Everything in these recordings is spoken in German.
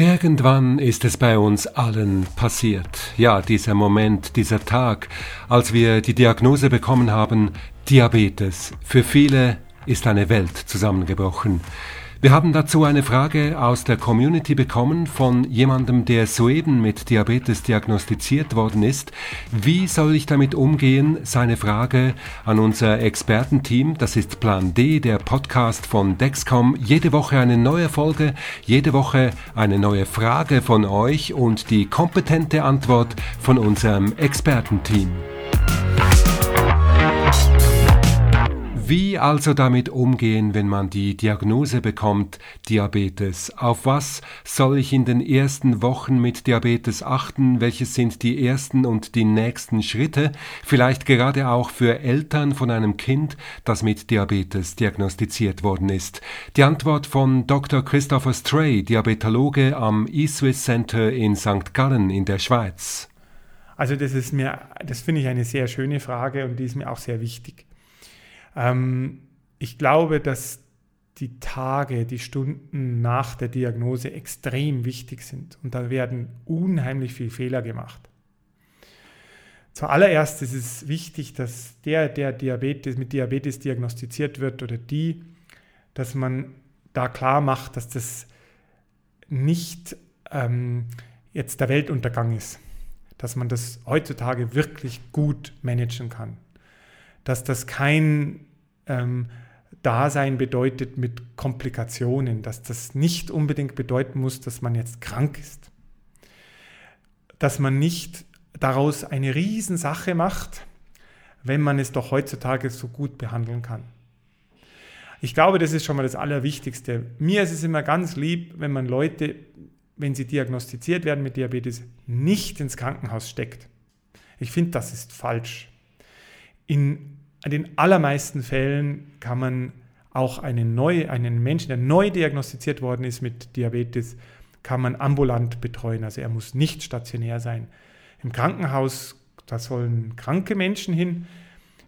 Irgendwann ist es bei uns allen passiert. Ja, dieser Moment, dieser Tag, als wir die Diagnose bekommen haben, Diabetes. Für viele ist eine Welt zusammengebrochen. Wir haben dazu eine Frage aus der Community bekommen von jemandem, der soeben mit Diabetes diagnostiziert worden ist. Wie soll ich damit umgehen? Seine Frage an unser Expertenteam. Das ist Plan D, der Podcast von Dexcom. Jede Woche eine neue Folge, jede Woche eine neue Frage von euch und die kompetente Antwort von unserem Expertenteam. Wie also damit umgehen, wenn man die Diagnose bekommt, Diabetes? Auf was soll ich in den ersten Wochen mit Diabetes achten? Welche sind die ersten und die nächsten Schritte? Vielleicht gerade auch für Eltern von einem Kind, das mit Diabetes diagnostiziert worden ist. Die Antwort von Dr. Christopher Stray, Diabetologe am eSwiss Center in St. Gallen in der Schweiz. Also das ist mir, das finde ich eine sehr schöne Frage und die ist mir auch sehr wichtig. Ähm, ich glaube, dass die Tage, die Stunden nach der Diagnose extrem wichtig sind und da werden unheimlich viele Fehler gemacht. Zuallererst ist es wichtig, dass der, der Diabetes, mit Diabetes diagnostiziert wird oder die, dass man da klar macht, dass das nicht ähm, jetzt der Weltuntergang ist, dass man das heutzutage wirklich gut managen kann dass das kein ähm, Dasein bedeutet mit Komplikationen, dass das nicht unbedingt bedeuten muss, dass man jetzt krank ist, dass man nicht daraus eine Riesensache macht, wenn man es doch heutzutage so gut behandeln kann. Ich glaube, das ist schon mal das Allerwichtigste. Mir ist es immer ganz lieb, wenn man Leute, wenn sie diagnostiziert werden mit Diabetes, nicht ins Krankenhaus steckt. Ich finde, das ist falsch. In den allermeisten Fällen kann man auch einen, neu, einen Menschen, der neu diagnostiziert worden ist mit Diabetes, kann man ambulant betreuen. Also er muss nicht stationär sein. Im Krankenhaus, da sollen kranke Menschen hin,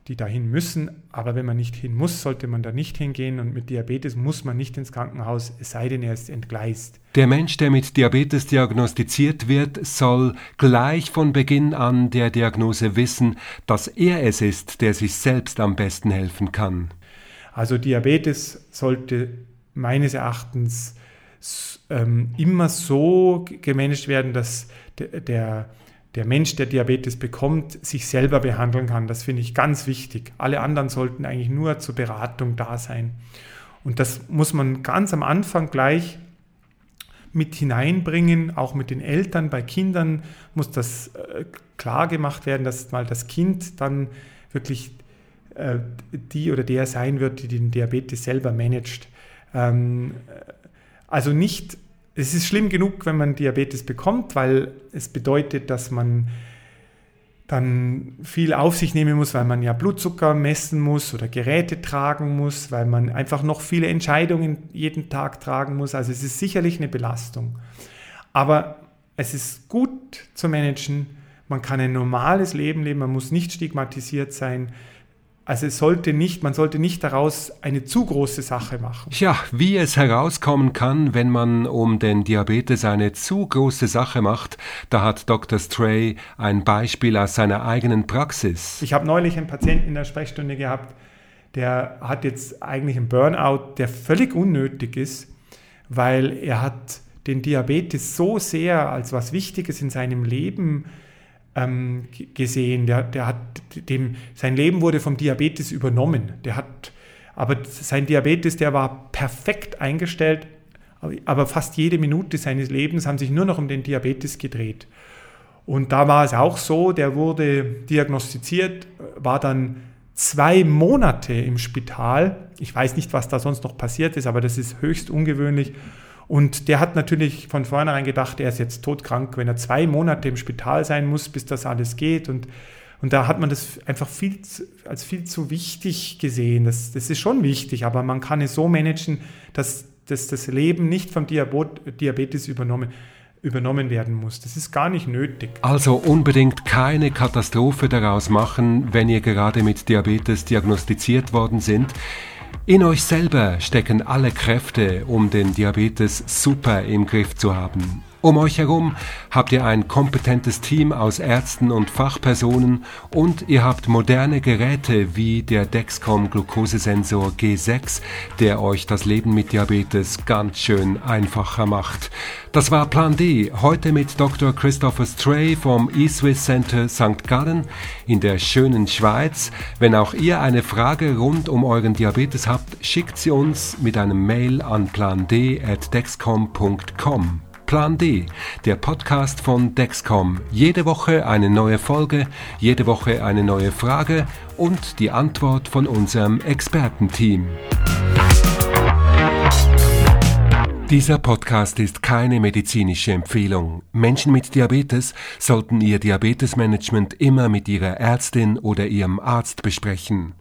die dahin müssen. Aber wenn man nicht hin muss, sollte man da nicht hingehen. Und mit Diabetes muss man nicht ins Krankenhaus, es sei denn, er ist entgleist. Der Mensch, der mit Diabetes diagnostiziert wird, soll gleich von Beginn an der Diagnose wissen, dass er es ist, der sich selbst am besten helfen kann. Also Diabetes sollte meines Erachtens ähm, immer so gemanagt werden, dass der, der der Mensch, der Diabetes bekommt, sich selber behandeln kann. Das finde ich ganz wichtig. Alle anderen sollten eigentlich nur zur Beratung da sein. Und das muss man ganz am Anfang gleich mit hineinbringen, auch mit den Eltern. Bei Kindern muss das äh, klar gemacht werden, dass mal das Kind dann wirklich äh, die oder der sein wird, die den Diabetes selber managt. Ähm, also nicht es ist schlimm genug, wenn man Diabetes bekommt, weil es bedeutet, dass man dann viel auf sich nehmen muss, weil man ja Blutzucker messen muss oder Geräte tragen muss, weil man einfach noch viele Entscheidungen jeden Tag tragen muss. Also es ist sicherlich eine Belastung. Aber es ist gut zu managen. Man kann ein normales Leben leben, man muss nicht stigmatisiert sein. Also es sollte nicht, man sollte nicht daraus eine zu große Sache machen. Ja, wie es herauskommen kann, wenn man um den Diabetes eine zu große Sache macht, da hat Dr. Stray ein Beispiel aus seiner eigenen Praxis. Ich habe neulich einen Patienten in der Sprechstunde gehabt, der hat jetzt eigentlich einen Burnout, der völlig unnötig ist, weil er hat den Diabetes so sehr als was Wichtiges in seinem Leben ähm, gesehen. Der, der hat dem, sein Leben wurde vom Diabetes übernommen. Der hat, aber sein Diabetes, der war perfekt eingestellt, aber fast jede Minute seines Lebens haben sich nur noch um den Diabetes gedreht. Und da war es auch so, der wurde diagnostiziert, war dann zwei Monate im Spital. Ich weiß nicht, was da sonst noch passiert ist, aber das ist höchst ungewöhnlich. Und der hat natürlich von vornherein gedacht, er ist jetzt todkrank, wenn er zwei Monate im Spital sein muss, bis das alles geht. Und, und da hat man das einfach viel zu, als viel zu wichtig gesehen. Das, das ist schon wichtig, aber man kann es so managen, dass, dass das Leben nicht vom Diabetes übernommen übernommen werden muss. Das ist gar nicht nötig. Also unbedingt keine Katastrophe daraus machen, wenn ihr gerade mit Diabetes diagnostiziert worden sind. In euch selber stecken alle Kräfte, um den Diabetes super im Griff zu haben. Um euch herum habt ihr ein kompetentes Team aus Ärzten und Fachpersonen und ihr habt moderne Geräte wie der Dexcom Glukosesensor G6, der euch das Leben mit Diabetes ganz schön einfacher macht. Das war Plan D, heute mit Dr. Christopher Stray vom eSwiss Center St. Gallen in der schönen Schweiz. Wenn auch ihr eine Frage rund um euren Diabetes habt, schickt sie uns mit einem Mail an pland@dexcom.com. Plan D, der Podcast von Dexcom. Jede Woche eine neue Folge, jede Woche eine neue Frage und die Antwort von unserem Expertenteam. Dieser Podcast ist keine medizinische Empfehlung. Menschen mit Diabetes sollten ihr Diabetesmanagement immer mit ihrer Ärztin oder ihrem Arzt besprechen.